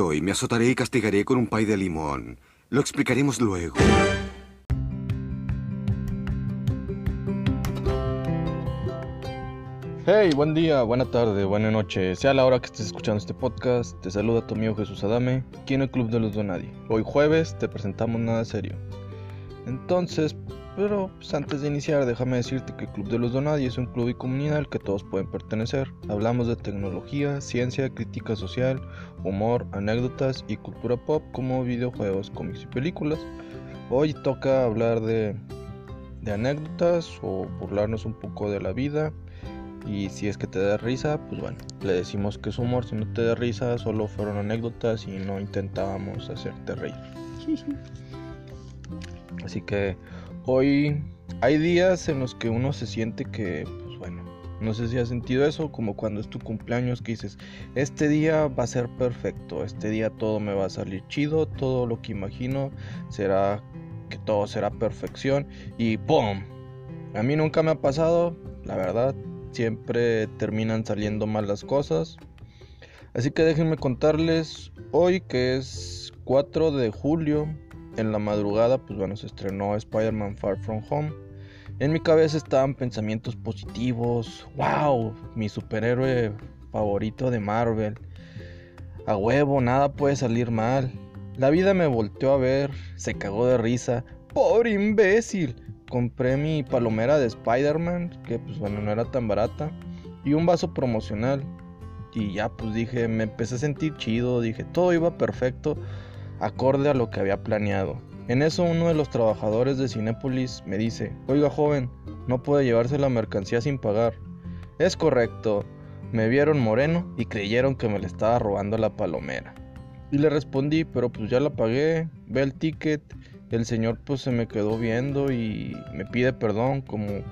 me azotaré y castigaré con un pay de limón. Lo explicaremos luego. Hey, buen día, buena tarde, buena noche. Sea la hora que estés escuchando este podcast, te saluda tu amigo Jesús Adame, aquí en el Club de los Donadi. Hoy jueves te presentamos nada serio. Entonces, pero pues, antes de iniciar, déjame decirte que el Club de los Donadi es un club y comunidad al que todos pueden pertenecer. Hablamos de tecnología, ciencia, crítica social, humor, anécdotas y cultura pop como videojuegos, cómics y películas. Hoy toca hablar de, de anécdotas o burlarnos un poco de la vida. Y si es que te da risa, pues bueno, le decimos que es humor. Si no te da risa, solo fueron anécdotas y no intentábamos hacerte reír. Así que Hoy hay días en los que uno se siente que, pues bueno, no sé si has sentido eso, como cuando es tu cumpleaños que dices, este día va a ser perfecto, este día todo me va a salir chido, todo lo que imagino será que todo será perfección y ¡pum! A mí nunca me ha pasado, la verdad, siempre terminan saliendo mal las cosas. Así que déjenme contarles hoy que es 4 de julio en la madrugada, pues bueno, se estrenó Spider-Man Far From Home. En mi cabeza estaban pensamientos positivos. ¡Wow! Mi superhéroe favorito de Marvel. A huevo, nada puede salir mal. La vida me volteó a ver, se cagó de risa. ¡Pobre imbécil! Compré mi palomera de Spider-Man, que pues bueno, no era tan barata. Y un vaso promocional. Y ya pues dije, me empecé a sentir chido, dije, todo iba perfecto acorde a lo que había planeado. En eso uno de los trabajadores de Cinépolis me dice, oiga joven, no puede llevarse la mercancía sin pagar. Es correcto, me vieron moreno y creyeron que me le estaba robando la palomera. Y le respondí, pero pues ya la pagué, ve el ticket. El señor pues se me quedó viendo y me pide perdón como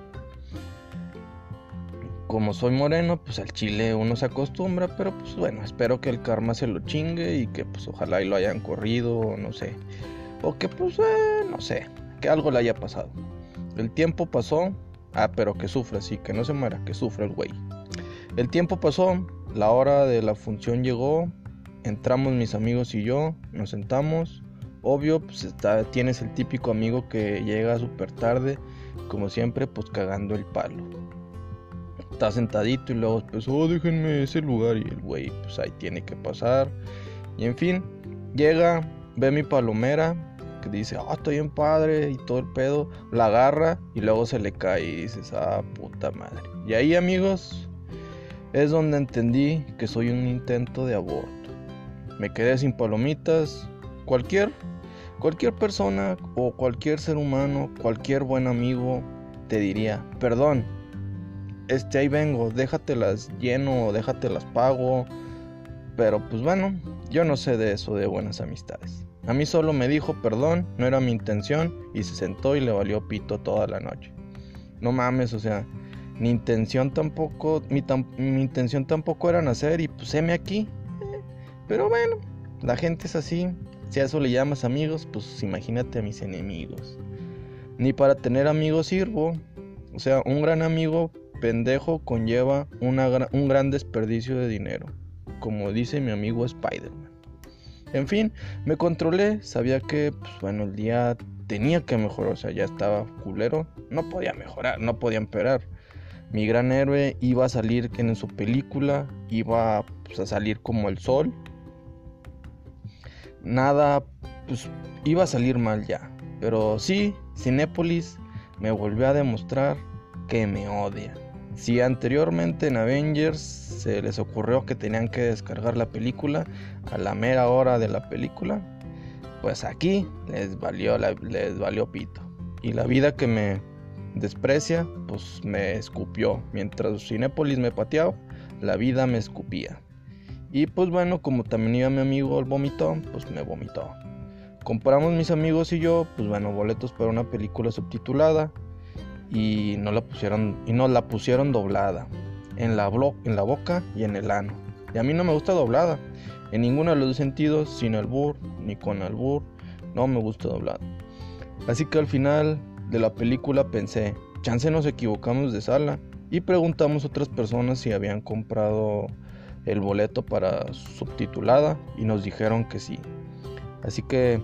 como soy moreno, pues al chile uno se acostumbra, pero pues bueno, espero que el karma se lo chingue y que pues ojalá y lo hayan corrido, no sé. O que pues, eh, no sé, que algo le haya pasado. El tiempo pasó, ah, pero que sufre, sí, que no se muera, que sufre el güey. El tiempo pasó, la hora de la función llegó, entramos mis amigos y yo, nos sentamos. Obvio, pues está, tienes el típico amigo que llega súper tarde, como siempre, pues cagando el palo está sentadito y luego pues, oh, déjenme ese lugar y el güey pues ahí tiene que pasar. Y en fin, llega, ve mi palomera, que dice, ah, estoy en padre y todo el pedo, la agarra y luego se le cae y dices, ah, puta madre. Y ahí amigos, es donde entendí que soy un intento de aborto. Me quedé sin palomitas, cualquier, cualquier persona o cualquier ser humano, cualquier buen amigo te diría, perdón, este, ahí vengo, déjatelas lleno, déjatelas pago. Pero pues bueno, yo no sé de eso de buenas amistades. A mí solo me dijo perdón, no era mi intención y se sentó y le valió pito toda la noche. No mames, o sea, mi intención tampoco, mi, intención tampoco era nacer y pues heme aquí. pero bueno, la gente es así. Si a eso le llamas amigos, pues imagínate a mis enemigos. Ni para tener amigos sirvo. O sea, un gran amigo pendejo conlleva un gran desperdicio de dinero, como dice mi amigo Spider-Man. En fin, me controlé, sabía que, pues bueno, el día tenía que mejorar, o sea, ya estaba culero, no podía mejorar, no podía empeorar. Mi gran héroe iba a salir en su película, iba pues, a salir como el sol. Nada, pues iba a salir mal ya. Pero sí, Cinépolis me volvió a demostrar que me odia. Si anteriormente en Avengers se les ocurrió que tenían que descargar la película a la mera hora de la película, pues aquí les valió, les valió pito. Y la vida que me desprecia, pues me escupió. Mientras Cinépolis me pateaba, la vida me escupía. Y pues bueno, como también iba mi amigo el vomitó, pues me vomitó. Compramos mis amigos y yo, pues bueno, boletos para una película subtitulada y no la pusieron y no la pusieron doblada en la, boca y en el ano. Y a mí no me gusta doblada en ninguno de los sentidos, sin albur ni con albur, no me gusta doblada. Así que al final de la película pensé, chance nos equivocamos de sala y preguntamos a otras personas si habían comprado el boleto para subtitulada y nos dijeron que sí. Así que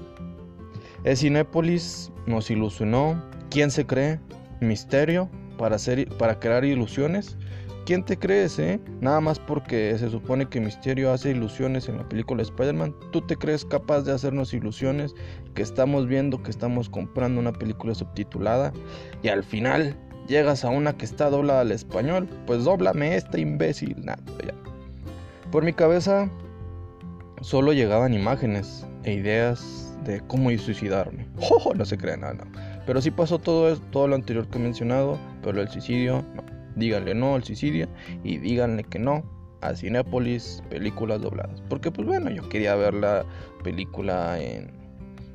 es Cinépolis nos ilusionó. ¿Quién se cree? Misterio para, hacer, para crear ilusiones. ¿Quién te crees, eh? Nada más porque se supone que Misterio hace ilusiones en la película Spider-Man. ¿Tú te crees capaz de hacernos ilusiones que estamos viendo, que estamos comprando una película subtitulada y al final llegas a una que está doblada al español? Pues dóblame esta imbécil. Nada, ya. Por mi cabeza solo llegaban imágenes e ideas de cómo suicidarme. No se nada, Pero sí pasó todo, todo lo anterior que he mencionado, pero el suicidio no. Díganle no al suicidio y díganle que no a Cinépolis, películas dobladas. Porque pues bueno, yo quería ver la película en,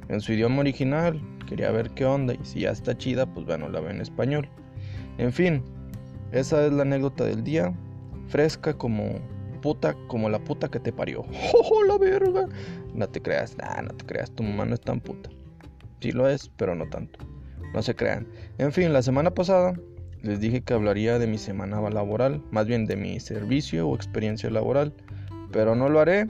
en su idioma original, quería ver qué onda y si ya está chida, pues bueno, la ve en español. En fin, esa es la anécdota del día, fresca como puta, como la puta que te parió. ¡Oh, la verga! No te creas, no te creas, tu mamá no es tan puta. Sí lo es, pero no tanto. No se crean. En fin, la semana pasada les dije que hablaría de mi semana laboral, más bien de mi servicio o experiencia laboral, pero no lo haré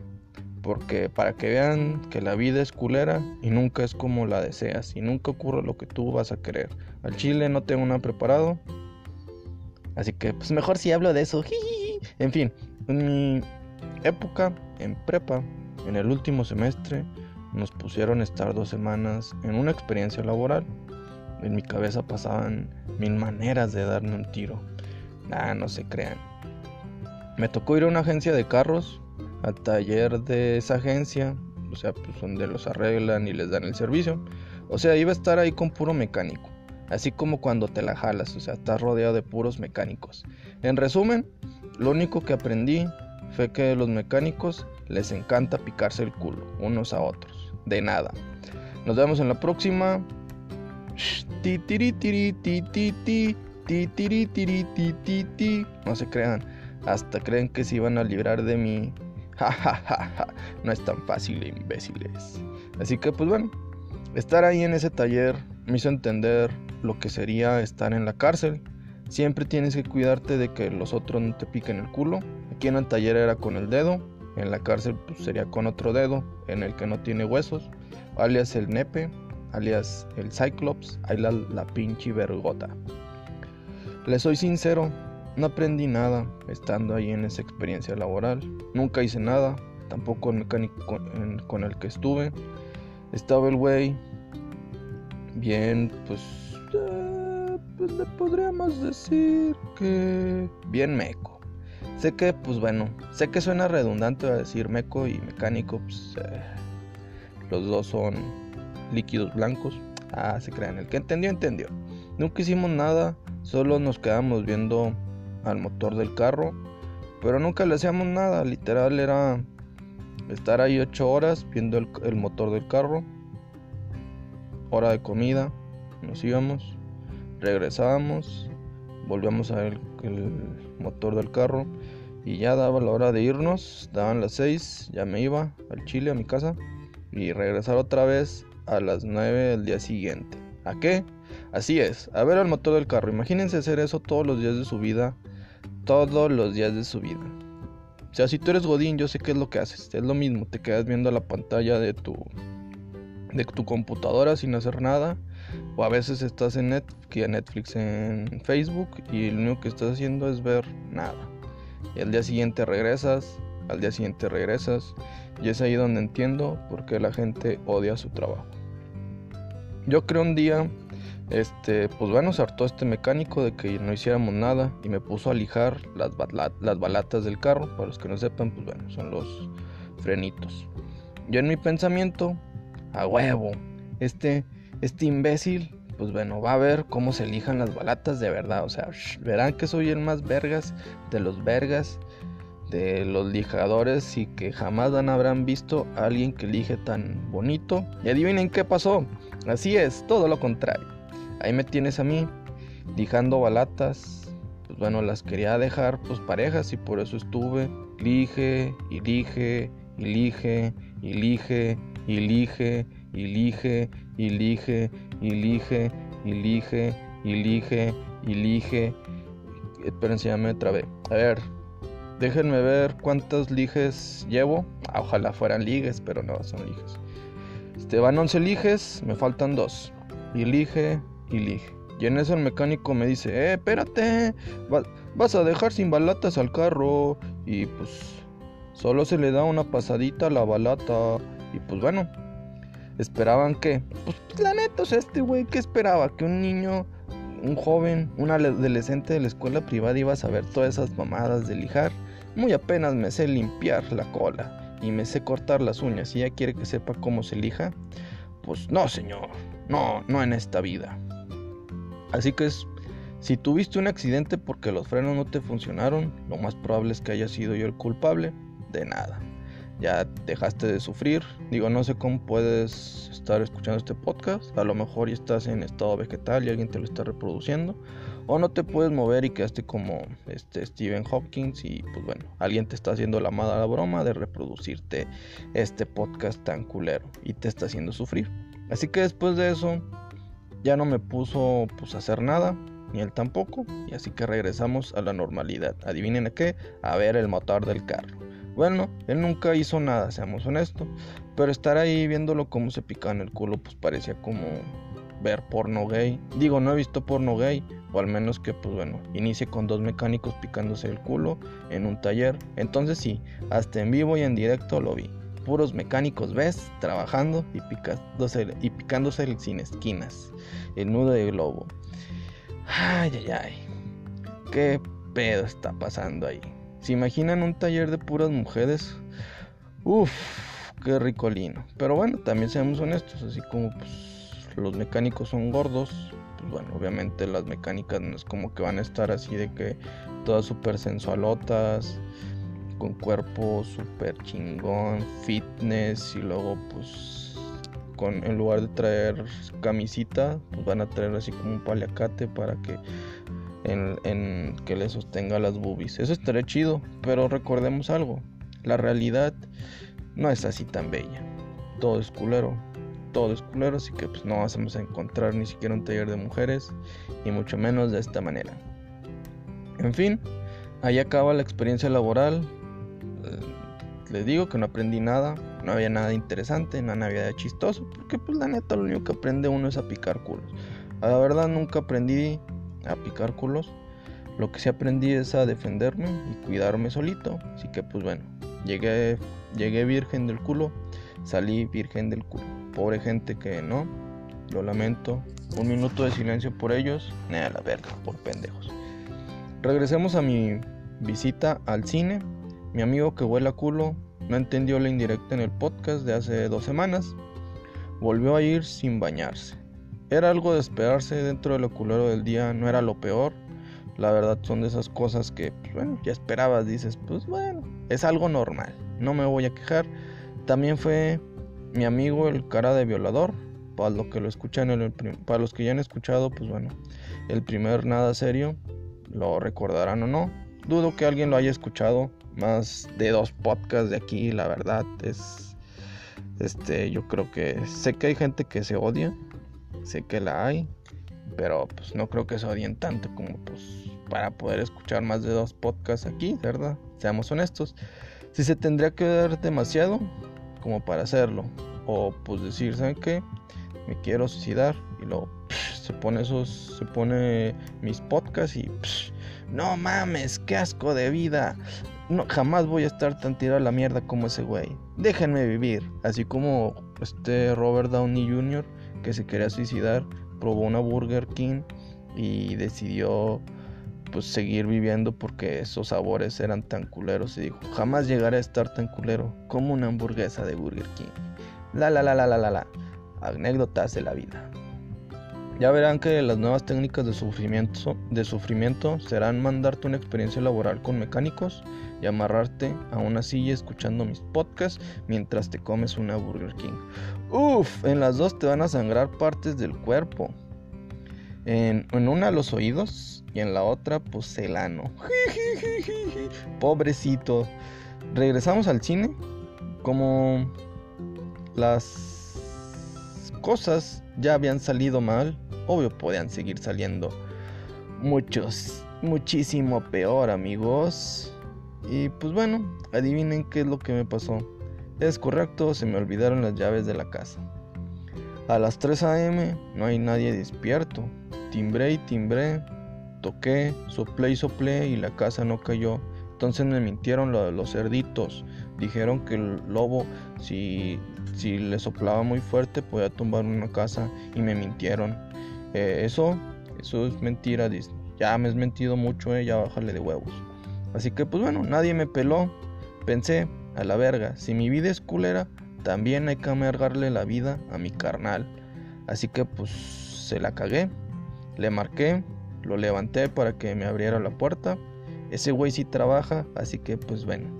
porque para que vean que la vida es culera y nunca es como la deseas y nunca ocurre lo que tú vas a querer. Al chile no tengo nada preparado, así que pues mejor si hablo de eso. En fin, en mi época en prepa, en el último semestre, nos pusieron a estar dos semanas en una experiencia laboral en mi cabeza pasaban mil maneras de darme un tiro. Nah, no se crean. Me tocó ir a una agencia de carros, al taller de esa agencia, o sea, pues donde los arreglan y les dan el servicio. O sea, iba a estar ahí con puro mecánico. Así como cuando te la jalas, o sea, estás rodeado de puros mecánicos. En resumen, lo único que aprendí fue que los mecánicos les encanta picarse el culo, unos a otros. De nada. Nos vemos en la próxima. No se crean, hasta creen que se iban a librar de mí. no es tan fácil, imbéciles. Así que, pues bueno, estar ahí en ese taller me hizo entender lo que sería estar en la cárcel. Siempre tienes que cuidarte de que los otros no te piquen el culo. Aquí en el taller era con el dedo, en la cárcel pues, sería con otro dedo, en el que no tiene huesos, alias el nepe alias el Cyclops, ahí la, la pinche vergota. Le soy sincero, no aprendí nada estando ahí en esa experiencia laboral. Nunca hice nada, tampoco el mecánico con, el que estuve. Estaba el güey bien, pues, eh, pues le podríamos decir que bien meco. Sé que, pues bueno, sé que suena redundante decir meco y mecánico, pues eh, los dos son líquidos blancos. Ah, se crean, el que entendió, entendió. Nunca hicimos nada, solo nos quedamos viendo al motor del carro, pero nunca le hacíamos nada, literal era estar ahí ocho horas viendo el, motor del carro, hora de comida, nos íbamos, regresábamos, volvíamos a ver el motor del carro y ya daba la hora de irnos, daban las seis, ya me iba al Chile, a mi casa y regresar otra vez a las 9 del día siguiente. ¿A qué? Así es, a ver al motor del carro. Imagínense hacer eso todos los días de su vida. Todos los días de su vida. O sea, si tú eres Godín, yo sé qué es lo que haces. Es lo mismo, te quedas viendo la pantalla de tu, de tu computadora sin hacer nada. O a veces estás en Netflix en Facebook y lo único que estás haciendo es ver nada. Y al día siguiente regresas, al día siguiente regresas. Y es ahí donde entiendo por qué la gente odia su trabajo. Yo creo un día, este, pues bueno, se hartó este mecánico de que no hiciéramos nada y me puso a lijar las, las balatas del carro. Para los que no sepan, pues bueno, son los frenitos. Yo en mi pensamiento, a huevo, este, este imbécil, pues bueno, va a ver cómo se lijan las balatas de verdad. O sea, verán que soy el más vergas de los vergas de los lijadores y que jamás habrán visto a alguien que lige tan bonito. Y adivinen qué pasó. Así es, todo lo contrario. Ahí me tienes a mí, lijando balatas. Pues bueno, las quería dejar pues parejas y por eso estuve. Lige, y lige, y lige, y lige, y lige, y lige, y y y. Esperen, ya me trabé. A ver, Déjenme ver cuántos liges llevo. Ah, ojalá fueran ligues, pero no, son liges. Este, van 11 liges, me faltan 2. Y lige, y lige. Y en eso el mecánico me dice, eh, espérate, vas a dejar sin balatas al carro. Y pues solo se le da una pasadita a la balata. Y pues bueno, esperaban que, pues la neta, o sea, este güey, ¿qué esperaba? Que un niño, un joven, un adolescente de la escuela privada iba a saber todas esas mamadas de lijar. Muy apenas me sé limpiar la cola y me sé cortar las uñas y ya quiere que sepa cómo se lija. Pues no, señor, no, no en esta vida. Así que es, si tuviste un accidente porque los frenos no te funcionaron, lo más probable es que haya sido yo el culpable de nada. Ya dejaste de sufrir. Digo, no sé cómo puedes estar escuchando este podcast. A lo mejor ya estás en estado vegetal y alguien te lo está reproduciendo. O no te puedes mover y quedaste como este Stephen Hopkins y pues bueno, alguien te está haciendo la mala broma de reproducirte este podcast tan culero y te está haciendo sufrir. Así que después de eso ya no me puso pues a hacer nada, ni él tampoco, y así que regresamos a la normalidad. Adivinen a qué, a ver el motor del carro. Bueno, él nunca hizo nada, seamos honestos, pero estar ahí viéndolo como se picaba en el culo pues parecía como ver porno gay. Digo, no he visto porno gay, o al menos que, pues bueno, inicie con dos mecánicos picándose el culo en un taller. Entonces sí, hasta en vivo y en directo lo vi. Puros mecánicos ves trabajando y picándose, y picándose sin esquinas. El nudo de globo. Ay, ay, ay. ¿Qué pedo está pasando ahí? ¿Se imaginan un taller de puras mujeres? Uf, qué ricolino. Pero bueno, también seamos honestos, así como pues los mecánicos son gordos, pues bueno, obviamente las mecánicas no es como que van a estar así de que todas súper sensualotas, con cuerpo súper chingón, fitness y luego pues con, en lugar de traer camisita, pues van a traer así como un paliacate para que en, que le sostenga las boobies. Eso estaría chido, pero recordemos algo, la realidad no es así tan bella. Todo es culero todo es culero, así que pues no vamos a encontrar ni siquiera un taller de mujeres y mucho menos de esta manera. En fin, ahí acaba la experiencia laboral. Eh, les digo que no aprendí nada, no había nada interesante, nada había chistoso, porque pues la neta lo único que aprende uno es a picar culos. La verdad nunca aprendí a picar culos. Lo que sí aprendí es a defenderme y cuidarme solito. Así que pues bueno, llegué, llegué virgen del culo, salí virgen del culo pobre gente que no, lo lamento. Un minuto de silencio por ellos, nada la verga, por pendejos. Regresemos a mi visita al cine. Mi amigo que huele a culo no entendió la indirecta en el podcast de hace dos semanas. Volvió a ir sin bañarse. Era algo de esperarse dentro del culero del día, no era lo peor. La verdad son de esas cosas que, pues, bueno, ya esperabas, dices, pues bueno, es algo normal, no me voy a quejar. También fue mi amigo el cara de violador. Para los que lo escuchan el, para los que ya han escuchado, pues bueno, el primer nada serio, lo recordarán o no. Dudo que alguien lo haya escuchado. Más de dos podcasts de aquí, la verdad es este, yo creo que sé que hay gente que se odia, sé que la hay, pero pues no creo que se odien tanto como pues para poder escuchar más de dos podcasts aquí, ¿verdad? Seamos honestos. Si se tendría que ver demasiado, como para hacerlo. O pues decir, ¿saben qué? Me quiero suicidar y luego se pone esos, se pone mis podcasts y no mames, qué asco de vida. No, jamás voy a estar tan tirado a la mierda como ese güey. Déjenme vivir. Así como este Robert Downey Jr. que se quería suicidar, probó una Burger King y decidió pues seguir viviendo porque esos sabores eran tan culeros y dijo, jamás llegaré a estar tan culero como una hamburguesa de Burger King. La la la la la la la. Anécdotas de la vida. Ya verán que las nuevas técnicas de sufrimiento, de sufrimiento serán mandarte una experiencia laboral con mecánicos y amarrarte a una silla escuchando mis podcasts mientras te comes una Burger King. Uf, en las dos te van a sangrar partes del cuerpo. En, una los oídos y en la otra pues el ano. Pobrecito. Regresamos al cine. Como las cosas ya habían salido mal, obvio podían seguir saliendo muchos, muchísimo peor amigos. Y pues bueno, adivinen qué es lo que me pasó. Es correcto, se me olvidaron las llaves de la casa. A las 3 a.m. no hay nadie despierto. Timbré y timbré, toqué, soplé y soplé y la casa no cayó. Entonces me mintieron lo de los cerditos. Dijeron que el lobo, si, si le soplaba muy fuerte, podía tumbar una casa y me mintieron. Eh, eso, eso es mentira, Disney. Ya me has mentido mucho, eh, ya bájale de huevos. Así que pues bueno, nadie me peló. Pensé, a la verga, si mi vida es culera, también hay que amargarle la vida a mi carnal. Así que pues se la cagué. Le marqué, lo levanté para que me abriera la puerta. Ese güey sí trabaja, así que pues bueno.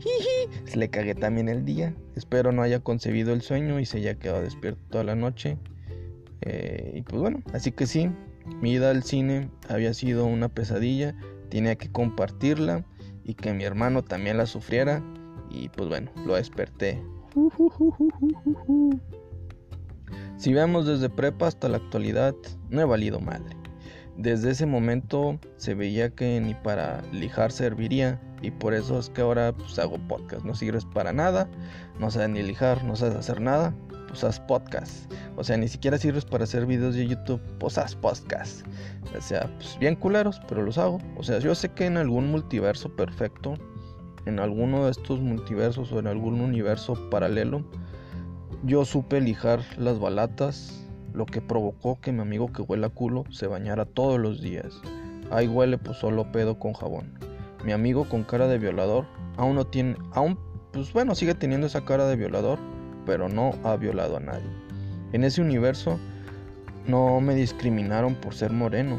Jiji, le cagué también el día. Espero no haya concebido el sueño y se haya quedado despierto toda la noche. Eh, y pues bueno, así que sí, mi ida al cine había sido una pesadilla tenía que compartirla y que mi hermano también la sufriera y pues bueno, lo desperté. Si vemos desde prepa hasta la actualidad, no he valido madre. Desde ese momento se veía que ni para lijar serviría y por eso es que ahora pues hago podcast. No sirves para nada, no sabes ni lijar, no sabes hacer nada, pues haz podcast. O sea, ni siquiera sirves para hacer videos de YouTube, pues haz podcast. O sea, pues bien culeros, pero los hago. O sea, yo sé que en algún multiverso perfecto, en alguno de estos multiversos o en algún universo paralelo, yo supe lijar las balatas, lo que provocó que mi amigo que huele a culo se bañara todos los días. Ahí huele pues solo pedo con jabón. Mi amigo con cara de violador aún no tiene, aún pues bueno, sigue teniendo esa cara de violador, pero no ha violado a nadie. En ese universo no me discriminaron por ser moreno.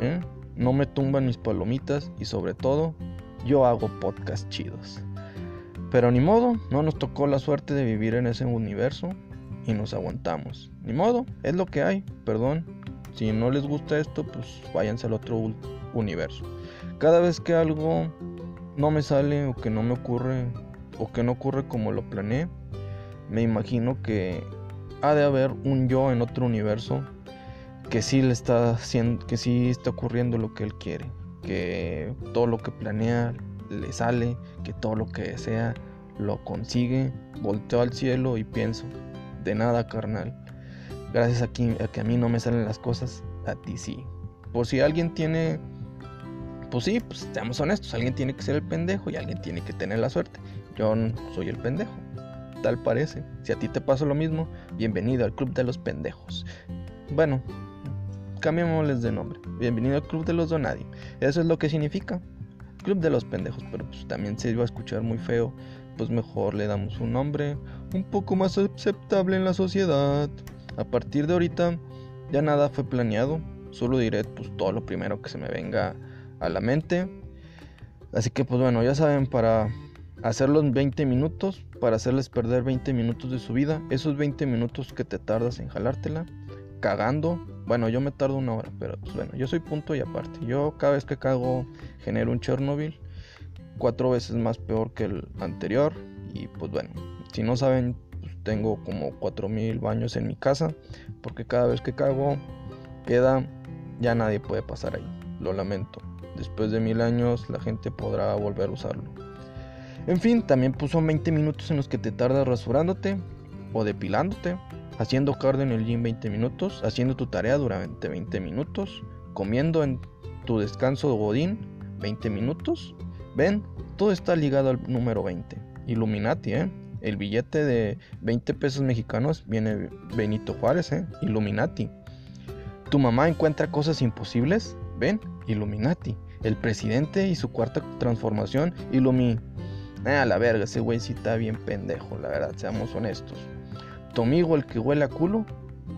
¿eh? No me tumban mis palomitas y sobre todo yo hago podcast chidos. Pero ni modo, no nos tocó la suerte de vivir en ese universo y nos aguantamos. Ni modo, es lo que hay, perdón. Si no les gusta esto, pues váyanse al otro universo. Cada vez que algo no me sale o que no me ocurre o que no ocurre como lo planeé, me imagino que ha de haber un yo en otro universo que sí le está haciendo, que sí está ocurriendo lo que él quiere, que todo lo que planea le sale, que todo lo que desea lo consigue. Volteo al cielo y pienso, de nada carnal. Gracias a que, a que a mí no me salen las cosas, a ti sí. Por si alguien tiene, pues sí, pues seamos honestos, alguien tiene que ser el pendejo y alguien tiene que tener la suerte. Yo soy el pendejo tal parece. Si a ti te pasa lo mismo, bienvenido al Club de los Pendejos. Bueno, cambiémosles de nombre. Bienvenido al Club de los Donadi. Eso es lo que significa. Club de los Pendejos, pero pues también se iba a escuchar muy feo. Pues mejor le damos un nombre un poco más aceptable en la sociedad. A partir de ahorita ya nada fue planeado. Solo diré pues todo lo primero que se me venga a la mente. Así que pues bueno, ya saben, para hacerlo en 20 minutos para hacerles perder 20 minutos de su vida. Esos 20 minutos que te tardas en jalártela, cagando. Bueno, yo me tardo una hora, pero pues bueno, yo soy punto y aparte. Yo cada vez que cago genero un Chernobyl, cuatro veces más peor que el anterior. Y pues bueno, si no saben, pues tengo como 4000 baños en mi casa, porque cada vez que cago queda, ya nadie puede pasar ahí. Lo lamento. Después de mil años la gente podrá volver a usarlo. En fin, también puso 20 minutos en los que te tardas rasurándote o depilándote, haciendo cardio en el gym 20 minutos, haciendo tu tarea durante 20 minutos, comiendo en tu descanso de godín 20 minutos. Ven, todo está ligado al número 20. Illuminati, ¿eh? El billete de 20 pesos mexicanos viene Benito Juárez, ¿eh? Illuminati. Tu mamá encuentra cosas imposibles, ven, Illuminati. El presidente y su cuarta transformación, Illuminati a la verga, ese güey sí está bien pendejo, la verdad, seamos honestos. Tu amigo el que huele a culo,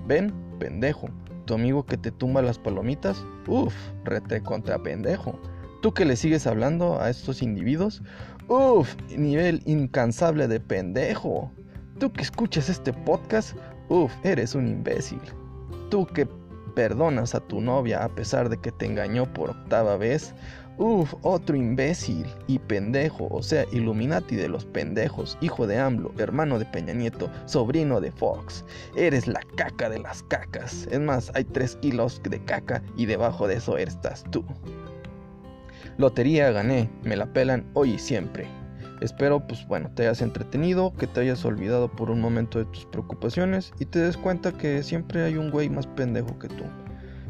ven, pendejo. Tu amigo que te tumba las palomitas, uff, rete contra pendejo. Tú que le sigues hablando a estos individuos, uff, nivel incansable de pendejo. Tú que escuchas este podcast, uff, eres un imbécil. Tú que perdonas a tu novia a pesar de que te engañó por octava vez, Uf, otro imbécil y pendejo, o sea, Illuminati de los pendejos, hijo de AMLO, hermano de Peña Nieto, sobrino de Fox. Eres la caca de las cacas. Es más, hay tres kilos de caca y debajo de eso estás tú. Lotería gané, me la pelan hoy y siempre. Espero, pues bueno, te hayas entretenido, que te hayas olvidado por un momento de tus preocupaciones y te des cuenta que siempre hay un güey más pendejo que tú.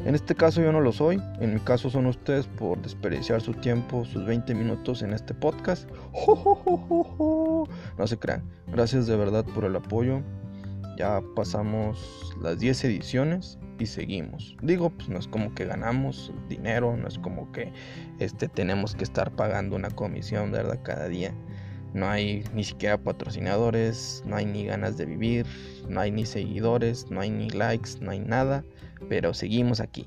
En este caso yo no lo soy, en mi caso son ustedes por desperdiciar su tiempo, sus 20 minutos en este podcast. No se crean, gracias de verdad por el apoyo. Ya pasamos las 10 ediciones y seguimos. Digo, pues no es como que ganamos dinero, no es como que este, tenemos que estar pagando una comisión, ¿verdad? Cada día. No hay ni siquiera patrocinadores, no hay ni ganas de vivir, no hay ni seguidores, no hay ni likes, no hay nada, pero seguimos aquí.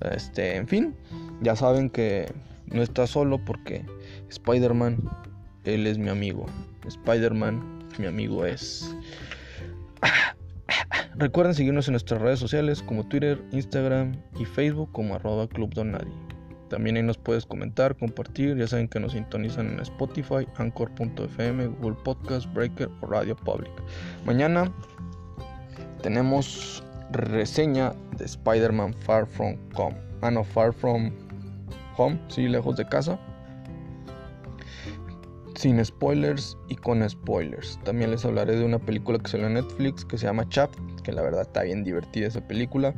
Este, en fin, ya saben que no está solo porque Spider-Man, él es mi amigo. Spider-Man, mi amigo es. Recuerden seguirnos en nuestras redes sociales como Twitter, Instagram y Facebook como arroba Club también ahí nos puedes comentar, compartir. Ya saben que nos sintonizan en Spotify, Anchor.fm, Google Podcast, Breaker o Radio Public. Mañana tenemos reseña de Spider-Man Far From Home. Ah, no, Far From Home, sí, lejos de casa. Sin spoilers y con spoilers. También les hablaré de una película que salió en Netflix que se llama Chap, que la verdad está bien divertida esa película.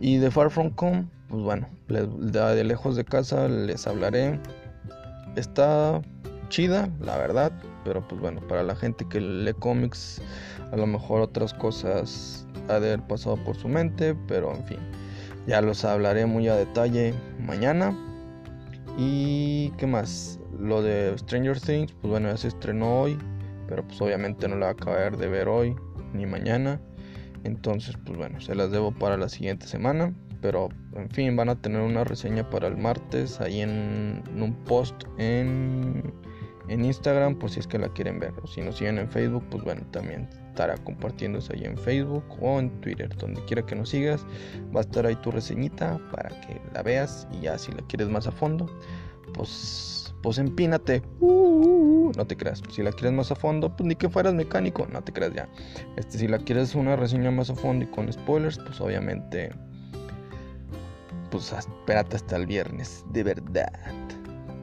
Y de Far From Home, pues bueno, de lejos de casa les hablaré. Está chida, la verdad, pero pues bueno, para la gente que lee cómics, a lo mejor otras cosas ha de haber pasado por su mente, pero en fin, ya los hablaré muy a detalle mañana. Y qué más, lo de Stranger Things, pues bueno, ya se estrenó hoy, pero pues obviamente no la va a acabar de ver hoy ni mañana. Entonces, pues bueno, se las debo para la siguiente semana. Pero, en fin, van a tener una reseña para el martes ahí en, un post en, en, Instagram, por si es que la quieren ver. O si nos siguen en Facebook, pues bueno, también estará compartiéndose ahí en Facebook o en Twitter. Donde quiera que nos sigas, va a estar ahí tu reseñita para que la veas. Y ya si la quieres más a fondo, pues pues empínate. Uh, uh, uh, no te creas. Si la quieres más a fondo, pues ni que fueras mecánico. No te creas ya. Este, si la quieres una reseña más a fondo y con spoilers, pues obviamente. Pues espérate hasta el viernes. De verdad.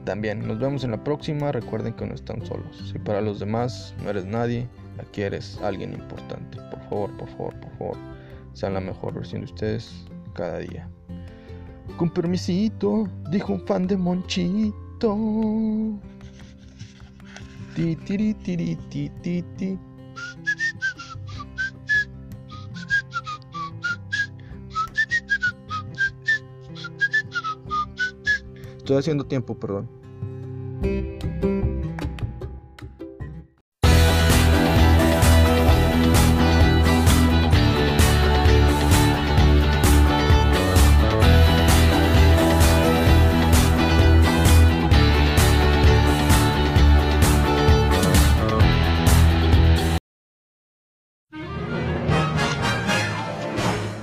También nos vemos en la próxima. Recuerden que no están solos. Si para los demás no eres nadie, aquí eres alguien importante. Por favor, por favor, por favor. Sean la mejor versión de ustedes cada día. Con permisito, dijo un fan de Monchito. Ti, ti, ti, ti, ti, ti. Estoy haciendo tiempo, perdón.